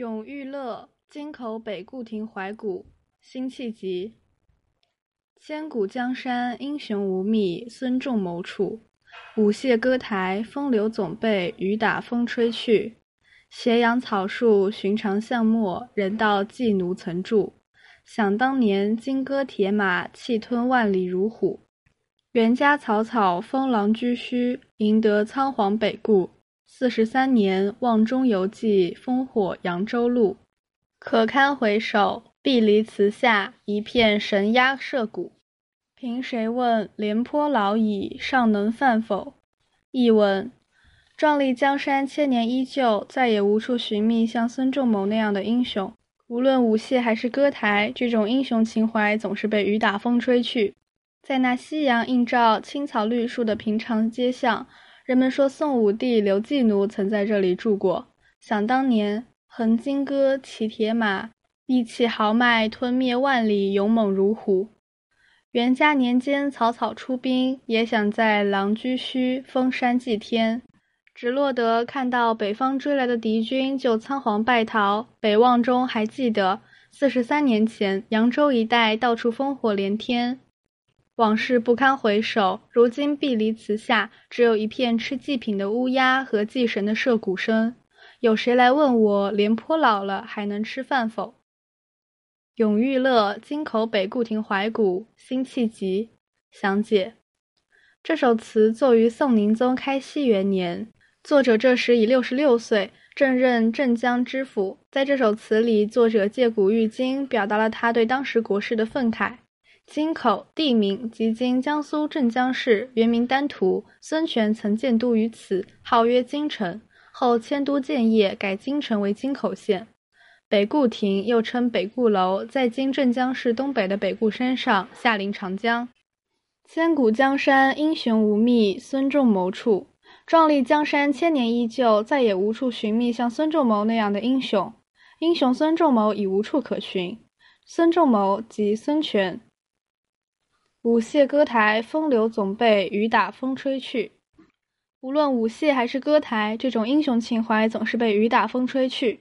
永遇乐京口北固亭怀古辛弃疾。千古江山英雄无觅孙仲谋处，舞榭歌台风流总被雨打风吹去。斜阳草树寻常巷陌，人道寄奴曾住。想当年金戈铁马，气吞万里如虎。原家草草，封狼居胥，赢得仓皇北顾。四十三年，望中犹记烽火扬州路。可堪回首，碧离词下，一片神鸦社鼓。凭谁问？廉颇老矣，尚能饭否？译文：壮丽江山千年依旧，再也无处寻觅像孙仲谋那样的英雄。无论舞榭还是歌台，这种英雄情怀总是被雨打风吹去。在那夕阳映照、青草绿树的平常街巷。人们说，宋武帝刘季奴曾在这里住过。想当年，横金戈，骑铁马，意气豪迈，吞灭万里，勇猛如虎。元嘉年间，草草出兵，也想在狼居胥封山祭天，只落得看到北方追来的敌军，就仓皇败逃。北望中还记得，四十三年前，扬州一带到处烽火连天。往事不堪回首，如今碧离词下，只有一片吃祭品的乌鸦和祭神的射鼓声。有谁来问我，廉颇老了还能吃饭否？永遇乐京口北固亭怀古，辛弃疾详解。这首词作于宋宁宗开熙元年，作者这时已六十六岁，正任镇江知府。在这首词里，作者借古喻今，表达了他对当时国事的愤慨。京口地名，即今江苏镇江市，原名丹徒。孙权曾建都于此，号曰京城。后迁都建业，改京城为京口县。北固亭又称北固楼，在今镇江市东北的北固山上，下临长江。千古江山英雄无觅孙仲谋处，壮丽江山千年依旧，再也无处寻觅像孙仲谋那样的英雄。英雄孙仲谋已无处可寻。孙仲谋即孙权。舞榭歌台，风流总被雨打风吹去。无论舞榭还是歌台，这种英雄情怀总是被雨打风吹去。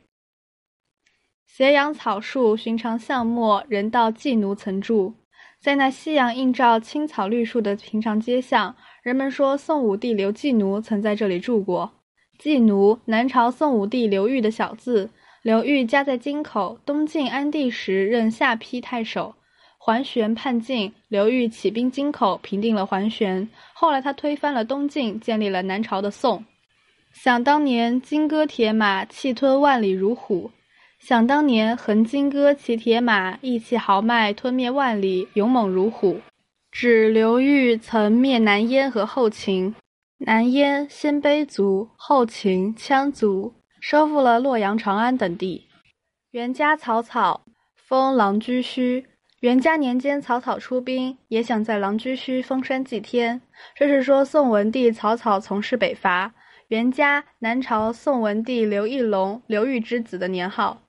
斜阳草树，寻常巷陌，人道寄奴曾住。在那夕阳映照、青草绿树的平常街巷，人们说宋武帝刘季奴曾在这里住过。季奴，南朝宋武帝刘裕的小字。刘裕家在京口，东晋安帝时任下邳太守。桓玄叛晋，刘裕起兵京口，平定了桓玄。后来他推翻了东晋，建立了南朝的宋。想当年，金戈铁马，气吞万里如虎。想当年，横金戈，骑铁马，意气豪迈，吞灭万里，勇猛如虎。指刘裕曾灭南燕和后秦。南燕鲜卑族，后秦羌族，收复了洛阳、长安等地。元家草草，封狼居胥。元嘉年间，草草出兵，也想在狼居胥封山祭天。这是说宋文帝草草从事北伐。元嘉，南朝宋文帝刘义隆、刘裕之子的年号。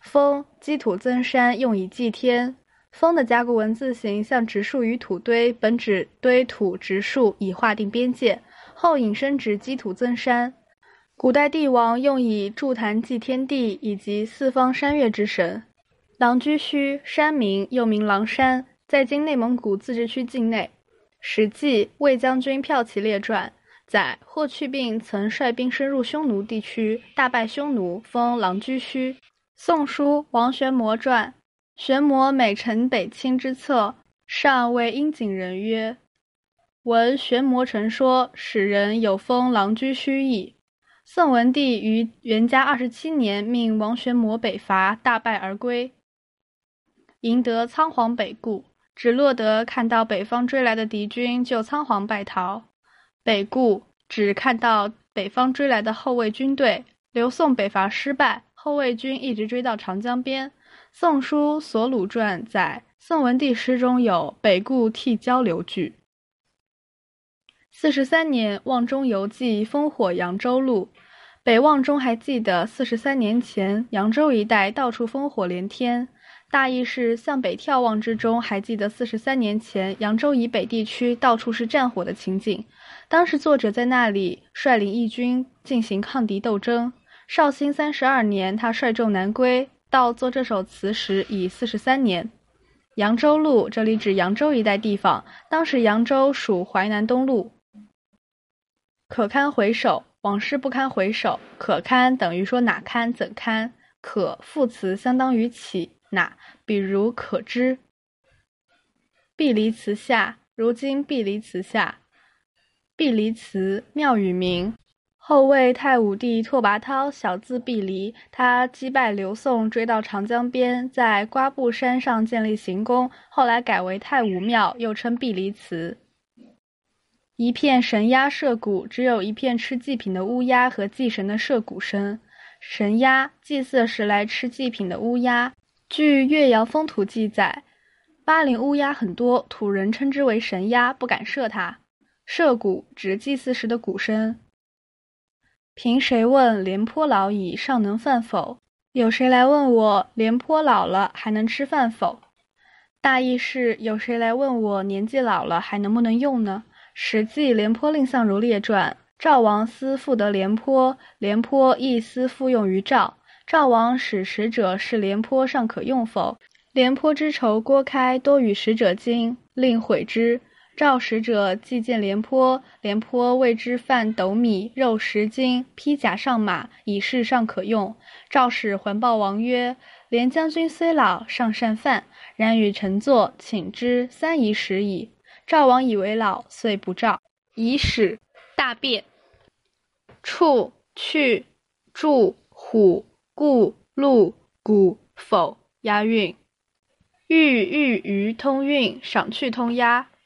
封，积土增山，用以祭天。封的甲骨文字形像植树于土堆，本指堆土植树以划定边界，后引申指积土增山。古代帝王用以筑坛祭天地以及四方山岳之神。狼居胥，山名，又名狼山，在今内蒙古自治区境内。《史记·魏将军骠骑列传》载，霍去病曾率兵深入匈奴地区，大败匈奴，封狼居胥。《宋书·王玄谟传》玄谟每乘北侵之策，上谓殷景人曰：“闻玄谟陈说，使人有封狼居胥意。”宋文帝于元嘉二十七年，命王玄谟北伐，大败而归。赢得仓皇北顾，只落得看到北方追来的敌军，就仓皇败逃。北顾只看到北方追来的后卫军队。刘宋北伐失败，后卫军一直追到长江边。《宋书·索鲁传》载，宋文帝诗中有“北顾替交流”句。四十三年，望中犹记烽火扬州路。北望中还记得四十三年前，扬州一带到处烽火连天。大意是向北眺望之中，还记得四十三年前扬州以北地区到处是战火的情景。当时作者在那里率领义军进行抗敌斗争。绍兴三十二年，他率众南归，到作这首词时已四十三年。扬州路，这里指扬州一带地方，当时扬州属淮南东路。可堪回首，往事不堪回首。可堪等于说哪堪怎堪？可副词相当于起哪，比如可知。碧离词下，如今碧离词下。碧离词，庙宇名。后魏太武帝拓跋焘小字碧离，他击败刘宋，追到长江边，在瓜布山上建立行宫，后来改为太武庙，又称碧离祠。一片神鸦社鼓，只有一片吃祭品的乌鸦和祭神的社鼓声。神鸦，祭祀时来吃祭品的乌鸦。据越窑风土记载，巴陵乌鸦很多，土人称之为神鸦，不敢射它。射鼓指祭祀时的鼓声。凭谁问廉颇老矣，尚能饭否？有谁来问我，廉颇老了还能吃饭否？大意是有谁来问我，年纪老了还能不能用呢？《史记·廉颇蔺相如列传》：赵王思复得廉颇，廉颇亦思复用于赵。赵王使使者试廉颇尚可用否？廉颇之仇郭开多与使者惊，令毁之。赵使者既见廉颇，廉颇为之饭斗米，肉十斤，披甲上马，以示尚可用。赵使还报王曰：“廉将军虽老，尚善饭，然与臣坐，请之，三宜食矣。”赵王以为老，遂不召。以使大变。处去住虎故路古否押韵。欲欲于通韵，赏去通押。